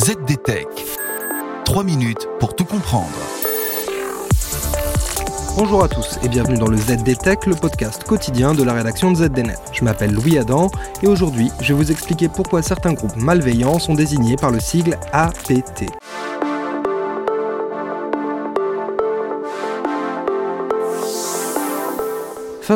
ZDTech. 3 minutes pour tout comprendre. Bonjour à tous et bienvenue dans le ZDTech, le podcast quotidien de la rédaction de ZDNet. Je m'appelle Louis Adam et aujourd'hui je vais vous expliquer pourquoi certains groupes malveillants sont désignés par le sigle APT.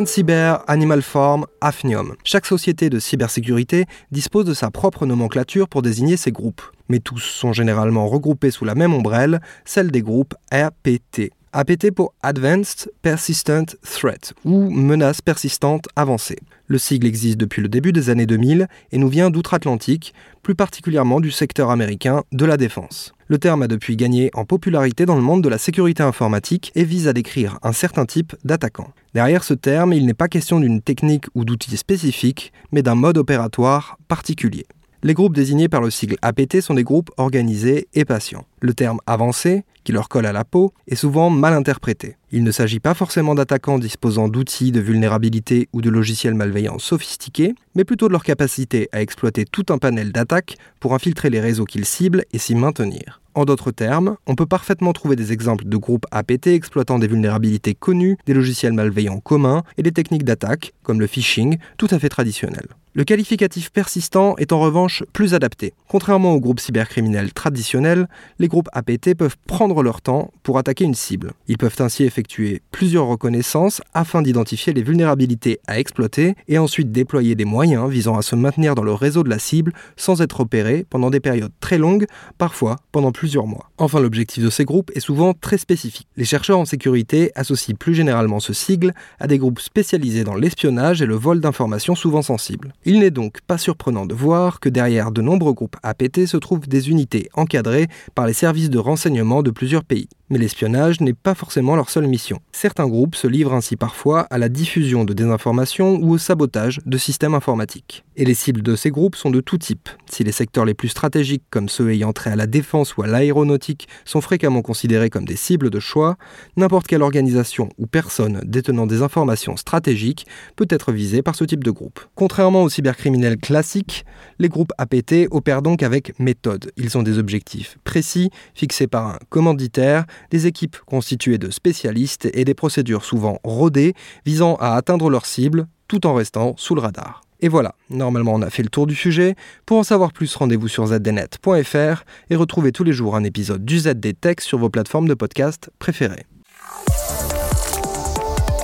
Cyber, Animal Form, Afnium. Chaque société de cybersécurité dispose de sa propre nomenclature pour désigner ses groupes, mais tous sont généralement regroupés sous la même ombrelle, celle des groupes APT. APT pour Advanced Persistent Threat ou menace persistante avancée. Le sigle existe depuis le début des années 2000 et nous vient d'outre-Atlantique, plus particulièrement du secteur américain de la défense. Le terme a depuis gagné en popularité dans le monde de la sécurité informatique et vise à décrire un certain type d'attaquant. Derrière ce terme, il n'est pas question d'une technique ou d'outil spécifique, mais d'un mode opératoire particulier. Les groupes désignés par le sigle APT sont des groupes organisés et patients. Le terme avancé, qui leur colle à la peau, est souvent mal interprété. Il ne s'agit pas forcément d'attaquants disposant d'outils de vulnérabilité ou de logiciels malveillants sophistiqués, mais plutôt de leur capacité à exploiter tout un panel d'attaques pour infiltrer les réseaux qu'ils ciblent et s'y maintenir. En d'autres termes, on peut parfaitement trouver des exemples de groupes APT exploitant des vulnérabilités connues, des logiciels malveillants communs et des techniques d'attaque, comme le phishing, tout à fait traditionnelles. Le qualificatif persistant est en revanche plus adapté. Contrairement aux groupes cybercriminels traditionnels, les groupes APT peuvent prendre leur temps pour attaquer une cible. Ils peuvent ainsi effectuer plusieurs reconnaissances afin d'identifier les vulnérabilités à exploiter et ensuite déployer des moyens visant à se maintenir dans le réseau de la cible sans être opérés pendant des périodes très longues, parfois pendant plusieurs mois. Enfin, l'objectif de ces groupes est souvent très spécifique. Les chercheurs en sécurité associent plus généralement ce sigle à des groupes spécialisés dans l'espionnage et le vol d'informations souvent sensibles. Il n'est donc pas surprenant de voir que derrière de nombreux groupes APT se trouvent des unités encadrées par les services de renseignement de plusieurs pays. Mais l'espionnage n'est pas forcément leur seule mission. Certains groupes se livrent ainsi parfois à la diffusion de désinformation ou au sabotage de systèmes informatiques. Et les cibles de ces groupes sont de tout type. Si les secteurs les plus stratégiques, comme ceux ayant trait à la défense ou à l'aéronautique, sont fréquemment considérés comme des cibles de choix, n'importe quelle organisation ou personne détenant des informations stratégiques peut être visée par ce type de groupe. Contrairement aux cybercriminels classiques, les groupes APT opèrent donc avec méthode. Ils ont des objectifs précis, fixés par un commanditaire des équipes constituées de spécialistes et des procédures souvent rodées visant à atteindre leur cible tout en restant sous le radar. Et voilà, normalement on a fait le tour du sujet. Pour en savoir plus, rendez-vous sur zdnet.fr et retrouvez tous les jours un épisode du ZD sur vos plateformes de podcast préférées.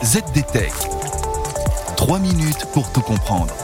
ZDTech. 3 minutes pour tout comprendre.